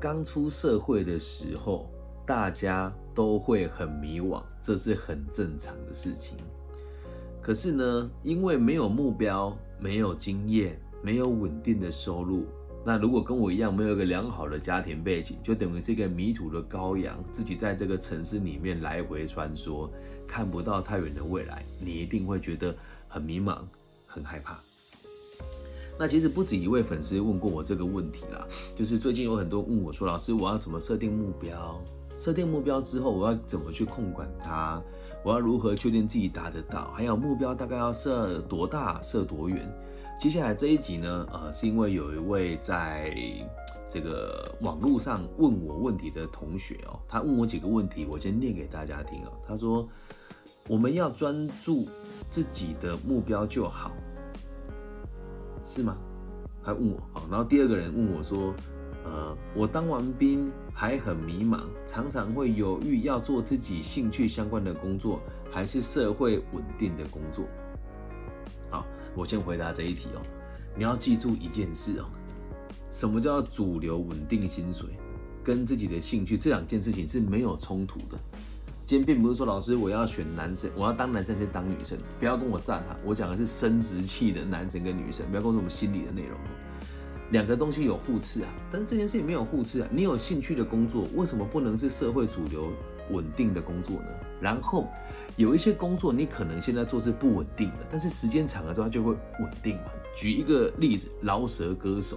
刚出社会的时候，大家都会很迷惘，这是很正常的事情。可是呢，因为没有目标、没有经验、没有稳定的收入，那如果跟我一样没有一个良好的家庭背景，就等于是一个迷途的羔羊，自己在这个城市里面来回穿梭，看不到太远的未来，你一定会觉得很迷茫、很害怕。那其实不止一位粉丝问过我这个问题啦，就是最近有很多问我说，老师我要怎么设定目标？设定目标之后，我要怎么去控管它？我要如何确定自己达得到？还有目标大概要设多大、设多远？接下来这一集呢，呃，是因为有一位在这个网络上问我问题的同学哦，他问我几个问题，我先念给大家听哦。他说，我们要专注自己的目标就好。是吗？还问我好，然后第二个人问我说：“呃，我当完兵还很迷茫，常常会犹豫要做自己兴趣相关的工作，还是社会稳定的工作。”好，我先回答这一题哦。你要记住一件事哦，什么叫主流稳定薪水，跟自己的兴趣这两件事情是没有冲突的。今天并不是说老师我要选男生，我要当男生先当女生，不要跟我站哈。我讲的是生殖器的男生跟女生，不要跟我说我们心理的内容。两个东西有互斥啊，但是这件事情没有互斥啊。你有兴趣的工作，为什么不能是社会主流稳定的工作呢？然后有一些工作你可能现在做是不稳定的，但是时间长了之后它就会稳定嘛。举一个例子，饶舌歌手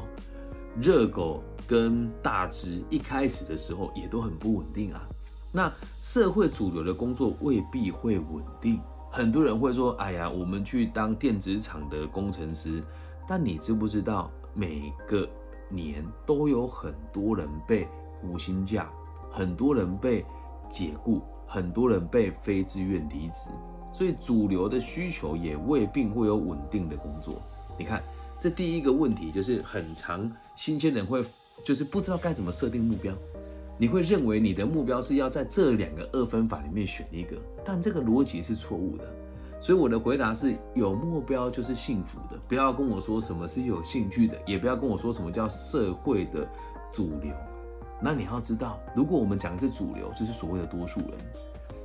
热狗跟大只一开始的时候也都很不稳定啊。那社会主流的工作未必会稳定，很多人会说：“哎呀，我们去当电子厂的工程师。”但你知不知道，每个年都有很多人被无薪假，很多人被解雇，很多人被非自愿离职，所以主流的需求也未必会有稳定的工作。你看，这第一个问题就是很长，新鲜人会就是不知道该怎么设定目标。你会认为你的目标是要在这两个二分法里面选一个，但这个逻辑是错误的。所以我的回答是有目标就是幸福的，不要跟我说什么是有兴趣的，也不要跟我说什么叫社会的主流。那你要知道，如果我们讲的是主流，就是所谓的多数人。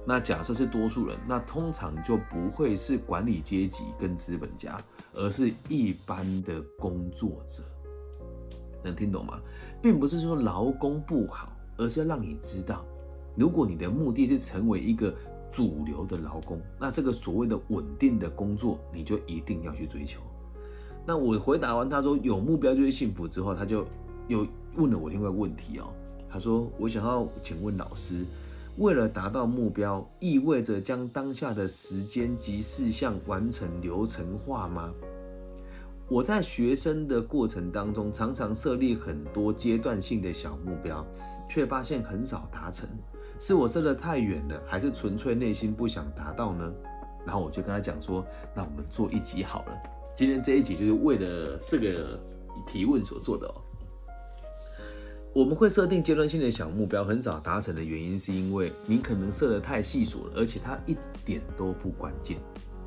那假设是多数人，那通常就不会是管理阶级跟资本家，而是一般的工作者。能听懂吗？并不是说劳工不好。而是要让你知道，如果你的目的是成为一个主流的劳工，那这个所谓的稳定的工作，你就一定要去追求。那我回答完他说有目标就是幸福之后，他就又问了我另外一个问题哦。他说我想要请问老师，为了达到目标，意味着将当下的时间及事项完成流程化吗？我在学生的过程当中，常常设立很多阶段性的小目标。却发现很少达成，是我设的太远了，还是纯粹内心不想达到呢？然后我就跟他讲说，那我们做一集好了。今天这一集就是为了这个提问所做的哦。我们会设定阶段性的小目标，很少达成的原因，是因为你可能设的太细琐了，而且它一点都不关键，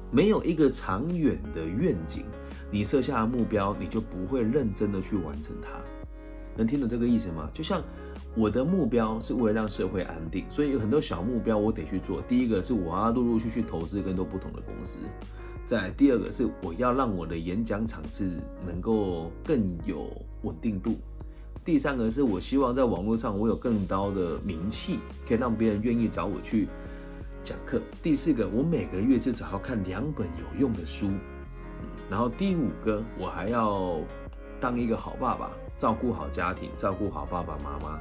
没有一个长远的愿景，你设下的目标，你就不会认真的去完成它。能听懂这个意思吗？就像我的目标是为了让社会安定，所以有很多小目标我得去做。第一个是我要陆陆续续投资更多不同的公司，再第二个是我要让我的演讲场次能够更有稳定度，第三个是我希望在网络上我有更高的名气，可以让别人愿意找我去讲课。第四个，我每个月至少要看两本有用的书，然后第五个，我还要当一个好爸爸。照顾好家庭，照顾好爸爸妈妈，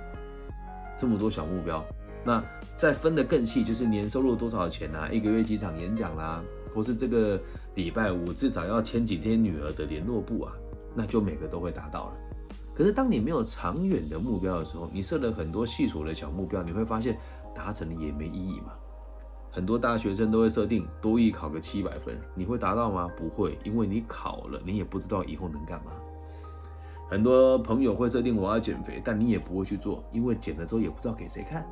这么多小目标，那再分得更细，就是年收入多少钱啊？一个月几场演讲啦，或是这个礼拜五至少要签几天女儿的联络簿啊，那就每个都会达到了。可是当你没有长远的目标的时候，你设了很多细琐的小目标，你会发现达成也没意义嘛。很多大学生都会设定多艺考个七百分，你会达到吗？不会，因为你考了，你也不知道以后能干嘛。很多朋友会设定我要减肥，但你也不会去做，因为减了之后也不知道给谁看。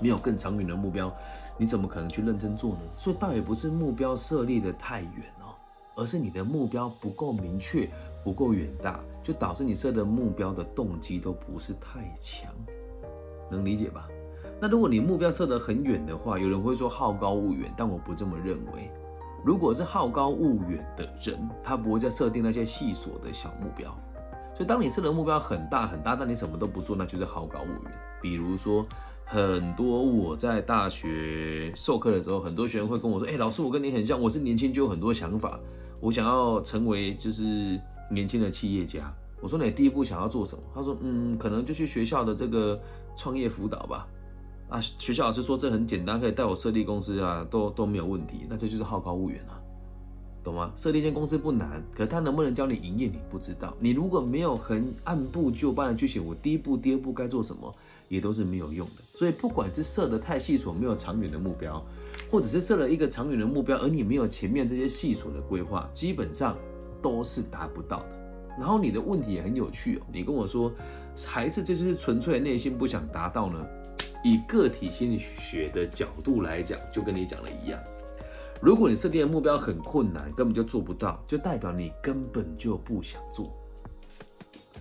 没有更长远的目标，你怎么可能去认真做呢？所以倒也不是目标设立的太远哦，而是你的目标不够明确、不够远大，就导致你设的目标的动机都不是太强，能理解吧？那如果你目标设得很远的话，有人会说好高骛远，但我不这么认为。如果是好高骛远的人，他不会再设定那些细琐的小目标。所以，当你设的目标很大很大，但你什么都不做，那就是好高骛远。比如说，很多我在大学授课的时候，很多学生会跟我说：“哎，老师，我跟你很像，我是年轻就有很多想法，我想要成为就是年轻的企业家。”我说：“你第一步想要做什么？”他说：“嗯，可能就去学校的这个创业辅导吧。”啊，学校老师说这很简单，可以带我设立公司啊，都都没有问题。那这就是好高骛远啊，懂吗？设立一间公司不难，可他能不能教你营业，你不知道。你如果没有很按部就班的去写，我第一步、第二步该做什么，也都是没有用的。所以，不管是设的太细琐，没有长远的目标，或者是设了一个长远的目标，而你没有前面这些细琐的规划，基本上都是达不到的。然后你的问题也很有趣哦，你跟我说，还是这就是纯粹内心不想达到呢？以个体心理学的角度来讲，就跟你讲的一样，如果你设定的目标很困难，根本就做不到，就代表你根本就不想做。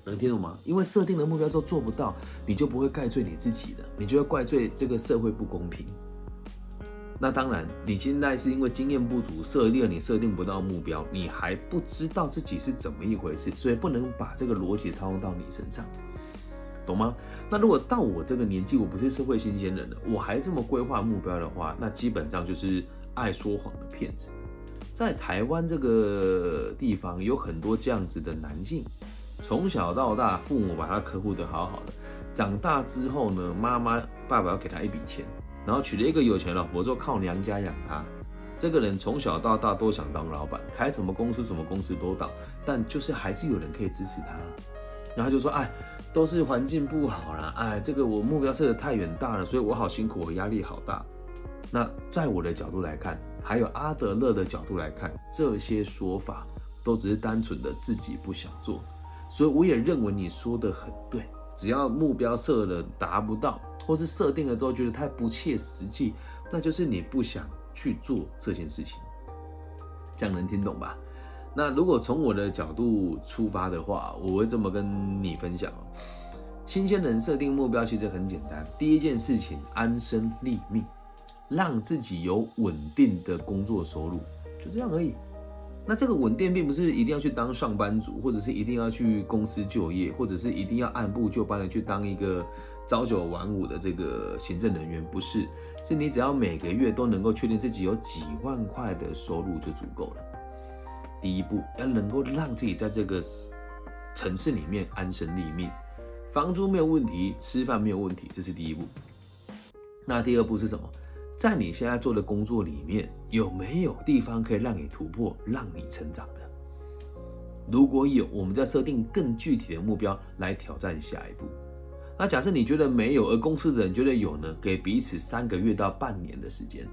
能听懂吗？因为设定的目标之后做不到，你就不会怪罪你自己的，你就会怪罪这个社会不公平。那当然，你现在是因为经验不足，设立了你设定不到目标，你还不知道自己是怎么一回事，所以不能把这个逻辑套用到你身上。懂吗？那如果到我这个年纪，我不是社会新鲜人了，我还这么规划目标的话，那基本上就是爱说谎的骗子。在台湾这个地方，有很多这样子的男性，从小到大，父母把他呵护的好好的，长大之后呢，妈妈爸爸要给他一笔钱，然后娶了一个有钱老婆，就靠娘家养他。这个人从小到大都想当老板，开什么公司什么公司都当，但就是还是有人可以支持他。然后就说，哎，都是环境不好啦，哎，这个我目标设的太远大了，所以我好辛苦，我压力好大。那在我的角度来看，还有阿德勒的角度来看，这些说法都只是单纯的自己不想做。所以我也认为你说的很对，只要目标设了达不到，或是设定了之后觉得太不切实际，那就是你不想去做这件事情。这样能听懂吧？那如果从我的角度出发的话，我会这么跟你分享哦。新鲜人设定目标其实很简单，第一件事情安身立命，让自己有稳定的工作收入，就这样而已。那这个稳定并不是一定要去当上班族，或者是一定要去公司就业，或者是一定要按部就班的去当一个朝九晚五的这个行政人员，不是，是你只要每个月都能够确定自己有几万块的收入就足够了。第一步要能够让自己在这个城市里面安身立命，房租没有问题，吃饭没有问题，这是第一步。那第二步是什么？在你现在做的工作里面，有没有地方可以让你突破、让你成长的？如果有，我们再设定更具体的目标来挑战下一步。那假设你觉得没有，而公司的人觉得有呢？给彼此三个月到半年的时间，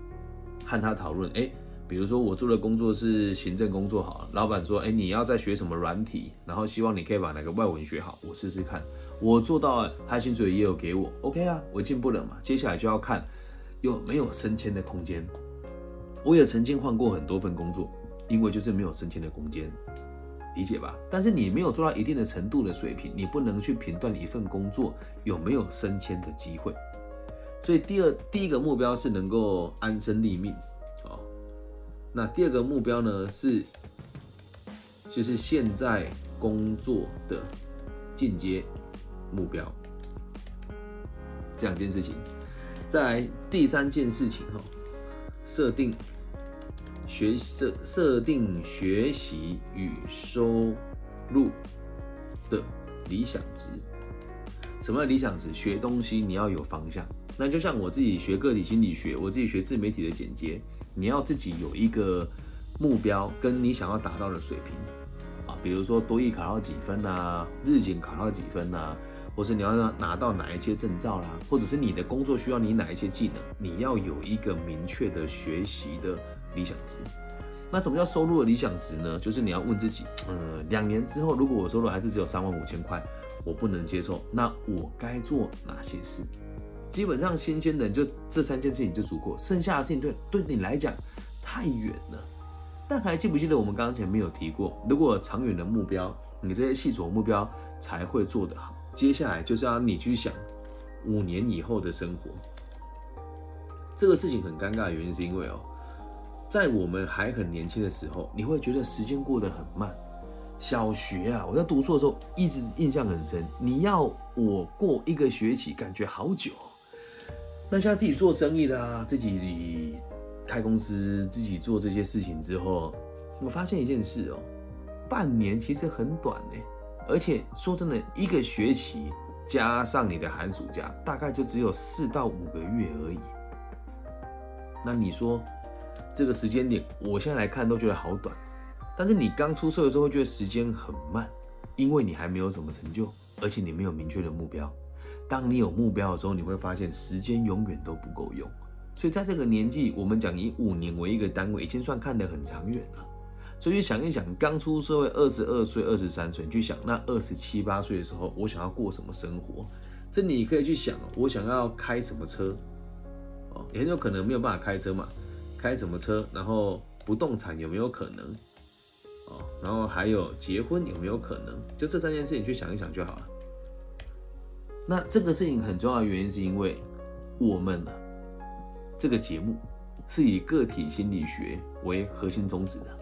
和他讨论。哎。比如说我做的工作是行政工作，好，老板说，哎，你要再学什么软体，然后希望你可以把哪个外文学好，我试试看，我做到了，他薪水也有给我，OK 啊，我进步了嘛，接下来就要看有没有升迁的空间。我也曾经换过很多份工作，因为就是没有升迁的空间，理解吧？但是你没有做到一定的程度的水平，你不能去评断一份工作有没有升迁的机会。所以第二第一个目标是能够安身立命。哦那第二个目标呢是，就是现在工作的进阶目标，这两件事情。再来第三件事情哈，设定学设设定学习与收入的理想值。什么理想值？学东西你要有方向。那就像我自己学个体心理学，我自己学自媒体的剪接。你要自己有一个目标，跟你想要达到的水平啊，比如说多艺考到几分啊，日检考到几分啊，或是你要拿到哪一些证照啦，或者是你的工作需要你哪一些技能，你要有一个明确的学习的理想值。那什么叫收入的理想值呢？就是你要问自己，呃，两年之后如果我收入还是只有三万五千块，我不能接受，那我该做哪些事？基本上新鲜人就这三件事情就足够，剩下的事情对对你来讲太远了。但还记不记得我们刚刚前面有提过，如果长远的目标你这些细琐目标才会做得好。接下来就是要你去想五年以后的生活。这个事情很尴尬的原因是因为哦，在我们还很年轻的时候，你会觉得时间过得很慢。小学啊，我在读书的时候一直印象很深。你要我过一个学期，感觉好久。那像自己做生意啦，自己开公司，自己做这些事情之后，我发现一件事哦，半年其实很短呢。而且说真的，一个学期加上你的寒暑假，大概就只有四到五个月而已。那你说这个时间点，我现在来看都觉得好短，但是你刚出社的时候会觉得时间很慢，因为你还没有什么成就，而且你没有明确的目标。当你有目标的时候，你会发现时间永远都不够用。所以在这个年纪，我们讲以五年为一个单位，已经算看得很长远了。所以想一想，刚出社会二十二岁、二十三岁，你去想那二十七八岁的时候，我想要过什么生活？这你可以去想，我想要开什么车？哦，也很有可能没有办法开车嘛，开什么车？然后不动产有没有可能？哦，然后还有结婚有没有可能？就这三件事情去想一想就好了。那这个事情很重要的原因是因为我们呢，这个节目是以个体心理学为核心宗旨的。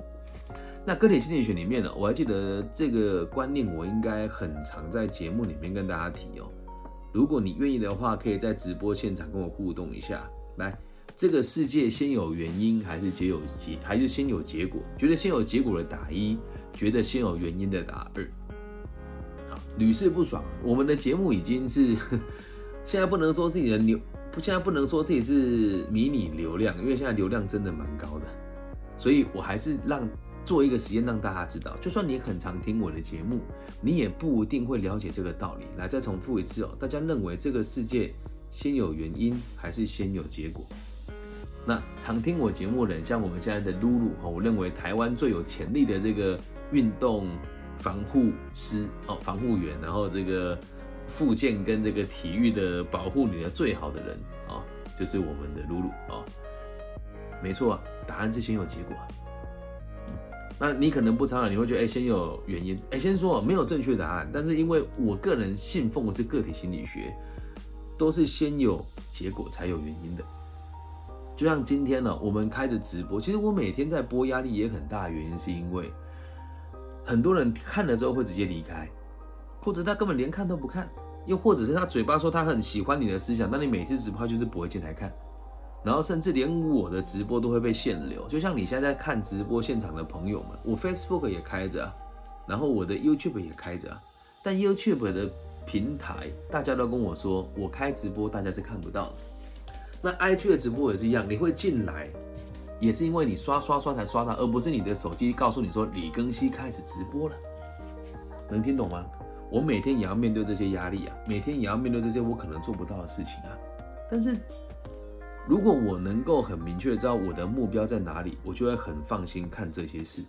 那个体心理学里面呢，我还记得这个观念，我应该很常在节目里面跟大家提哦。如果你愿意的话，可以在直播现场跟我互动一下。来，这个世界先有原因还是结有结，还是先有结果？觉得先有结果的打一，觉得先有原因的打二。好，屡试不爽。我们的节目已经是现在不能说自己的流，现在不能说自己是迷你流量，因为现在流量真的蛮高的，所以我还是让做一个实验让大家知道，就算你很常听我的节目，你也不一定会了解这个道理。来，再重复一次哦，大家认为这个世界？先有原因还是先有结果？那常听我节目的人，像我们现在的露露哈，我认为台湾最有潜力的这个运动防护师哦，防护员，然后这个附件跟这个体育的保护你的最好的人啊，就是我们的露露啊。没错，答案是先有结果。那你可能不常常你会觉得哎，先有原因哎，先说没有正确答案，但是因为我个人信奉的是个体心理学。都是先有结果才有原因的，就像今天呢，我们开着直播，其实我每天在播，压力也很大，原因是因为很多人看了之后会直接离开，或者他根本连看都不看，又或者是他嘴巴说他很喜欢你的思想，但你每次直播就是不会进来看，然后甚至连我的直播都会被限流，就像你现在在看直播现场的朋友们，我 Facebook 也开着，然后我的 YouTube 也开着，但 YouTube 的。平台大家都跟我说，我开直播大家是看不到的。那 IG 的直播也是一样，你会进来，也是因为你刷刷刷才刷到，而不是你的手机告诉你说李庚希开始直播了。能听懂吗？我每天也要面对这些压力啊，每天也要面对这些我可能做不到的事情啊。但是如果我能够很明确知道我的目标在哪里，我就会很放心看这些事，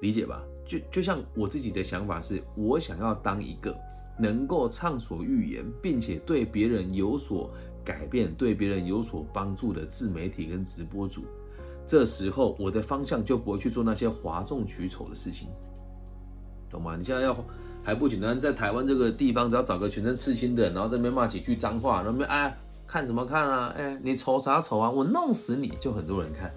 理解吧？就就像我自己的想法是，我想要当一个。能够畅所欲言，并且对别人有所改变、对别人有所帮助的自媒体跟直播主，这时候我的方向就不会去做那些哗众取宠的事情，懂吗？你现在要还不简单，在台湾这个地方，只要找个全身刺青的，然后这边骂几句脏话，那边哎看什么看啊？哎，你丑啥丑啊？我弄死你就很多人看，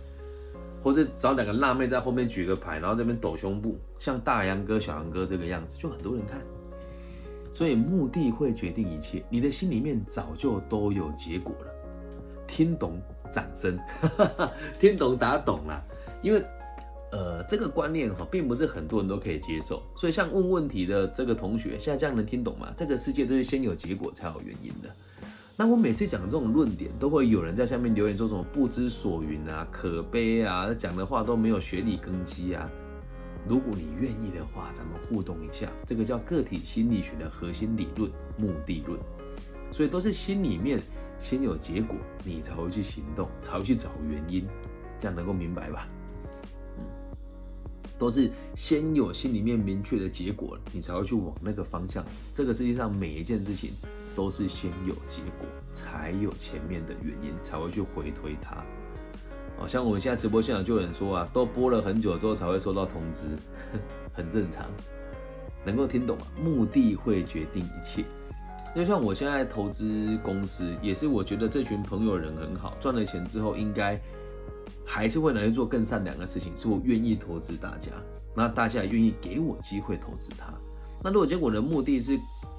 或者找两个辣妹在后面举个牌，然后这边抖胸部，像大杨哥、小杨哥这个样子，就很多人看。所以目的会决定一切，你的心里面早就都有结果了。听懂？掌声！听懂打懂了。因为，呃，这个观念哈，并不是很多人都可以接受。所以，像问问题的这个同学，现在这样能听懂吗？这个世界都是先有结果才有原因的。那我每次讲这种论点，都会有人在下面留言说什么不知所云啊、可悲啊，讲的话都没有学历根基啊。如果你愿意的话，咱们互动一下。这个叫个体心理学的核心理论——目的论。所以都是心里面先有结果，你才会去行动，才会去找原因。这样能够明白吧？嗯，都是先有心里面明确的结果，你才会去往那个方向。这个世界上每一件事情都是先有结果，才有前面的原因，才会去回推它。好像我们现在直播现场就有人说啊，都播了很久之后才会收到通知，很正常。能够听懂吗？目的会决定一切。就像我现在投资公司，也是我觉得这群朋友人很好，赚了钱之后应该还是会拿去做更善良的事情，是我愿意投资大家，那大家也愿意给我机会投资他。那如果结果的目的是，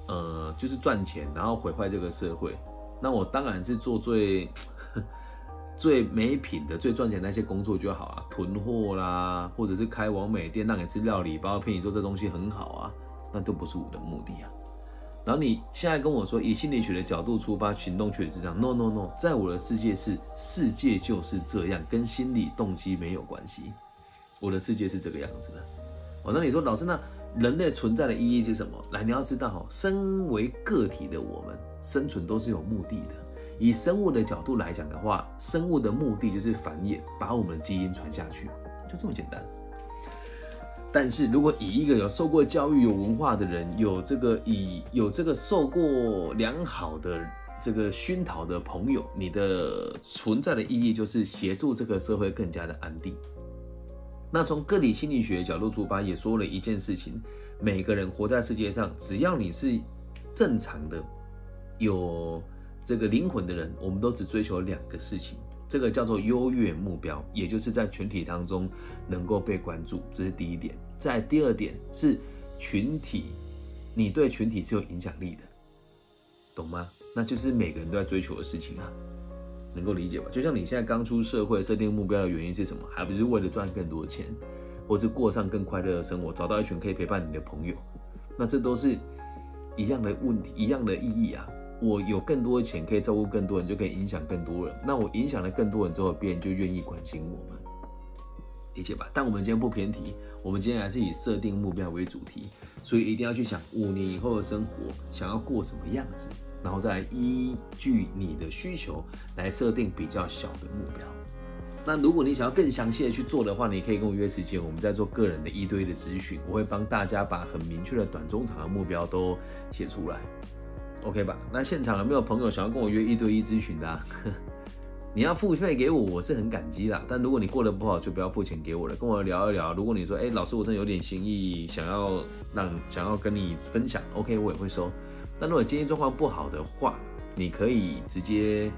呃，就是赚钱，然后毁坏这个社会，那我当然是做最 最没品的、最赚钱那些工作就好啊，囤货啦，或者是开网美店让你吃料理包，骗你做这东西很好啊，那都不是我的目的啊。然后你现在跟我说以心理学的角度出发，行动却是这样，no no no，在我的世界是世界就是这样，跟心理动机没有关系，我的世界是这个样子的。哦，那你说老师，那人类存在的意义是什么？来，你要知道哈，身为个体的我们生存都是有目的的。以生物的角度来讲的话，生物的目的就是繁衍，把我们的基因传下去，就这么简单。但是如果以一个有受过教育、有文化的人，有这个以有这个受过良好的这个熏陶的朋友，你的存在的意义就是协助这个社会更加的安定。那从个体心理学角度出发，也说了一件事情：每个人活在世界上，只要你是正常的、有这个灵魂的人，我们都只追求两个事情。这个叫做优越目标，也就是在群体当中能够被关注，这是第一点。在第二点是群体，你对群体是有影响力的，懂吗？那就是每个人都在追求的事情啊，能够理解吧？就像你现在刚出社会，设定目标的原因是什么？还不是为了赚更多的钱，或是过上更快乐的生活，找到一群可以陪伴你的朋友？那这都是一样的问题，一样的意义啊。我有更多的钱，可以照顾更多人，就可以影响更多人。那我影响了更多人之后，别人就愿意关心我们，理解吧？但我们今天不偏题，我们今天还是以设定目标为主题，所以一定要去想五年以后的生活想要过什么样子，然后再依据你的需求来设定比较小的目标。那如果你想要更详细的去做的话，你可以跟我约时间，我们在做个人的一对一的咨询，我会帮大家把很明确的短、中、长的目标都写出来。OK 吧？那现场有没有朋友想要跟我约一对一咨询的？你要付费给我，我是很感激的。但如果你过得不好，就不要付钱给我了，跟我聊一聊。如果你说，哎，老师，我真的有点心意，想要让想要跟你分享，OK，我也会收。但如果今天状况不好的话，你可以直接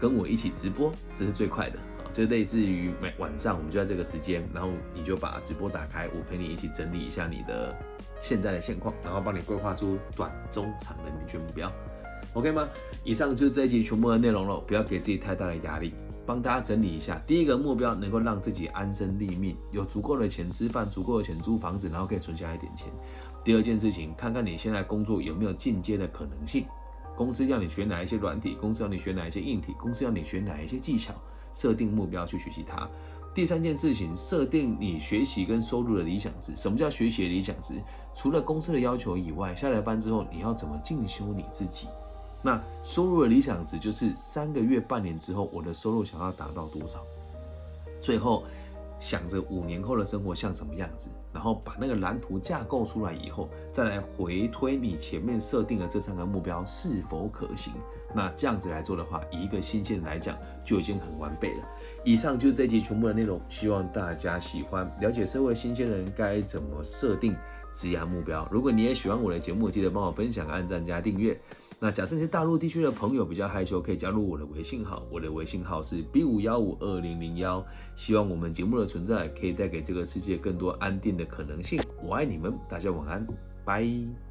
跟我一起直播，这是最快的啊。就类似于每晚上我们就在这个时间，然后你就把直播打开，我陪你一起整理一下你的现在的现况，然后帮你规划出短、中、长的明确目标，OK 吗？以上就是这一集全部的内容了，不要给自己太大的压力，帮大家整理一下。第一个目标能够让自己安身立命，有足够的钱吃饭，足够的钱租房子，然后可以存下一点钱。第二件事情，看看你现在工作有没有进阶的可能性，公司要你学哪一些软体，公司要你学哪一些硬体，公司要你学哪一些技巧。设定目标去学习它。第三件事情，设定你学习跟收入的理想值。什么叫学习的理想值？除了公司的要求以外，下了班之后你要怎么进修你自己？那收入的理想值就是三个月、半年之后，我的收入想要达到多少？最后。想着五年后的生活像什么样子，然后把那个蓝图架构出来以后，再来回推你前面设定的这三个目标是否可行。那这样子来做的话，一个新鲜来讲，就已经很完备了。以上就是这集全部的内容，希望大家喜欢。了解社会新鲜人该怎么设定职业目标。如果你也喜欢我的节目，记得帮我分享、按赞加订阅。那假设你是大陆地区的朋友比较害羞，可以加入我的微信号，我的微信号是 B 五幺五二零零幺。希望我们节目的存在可以带给这个世界更多安定的可能性。我爱你们，大家晚安，拜。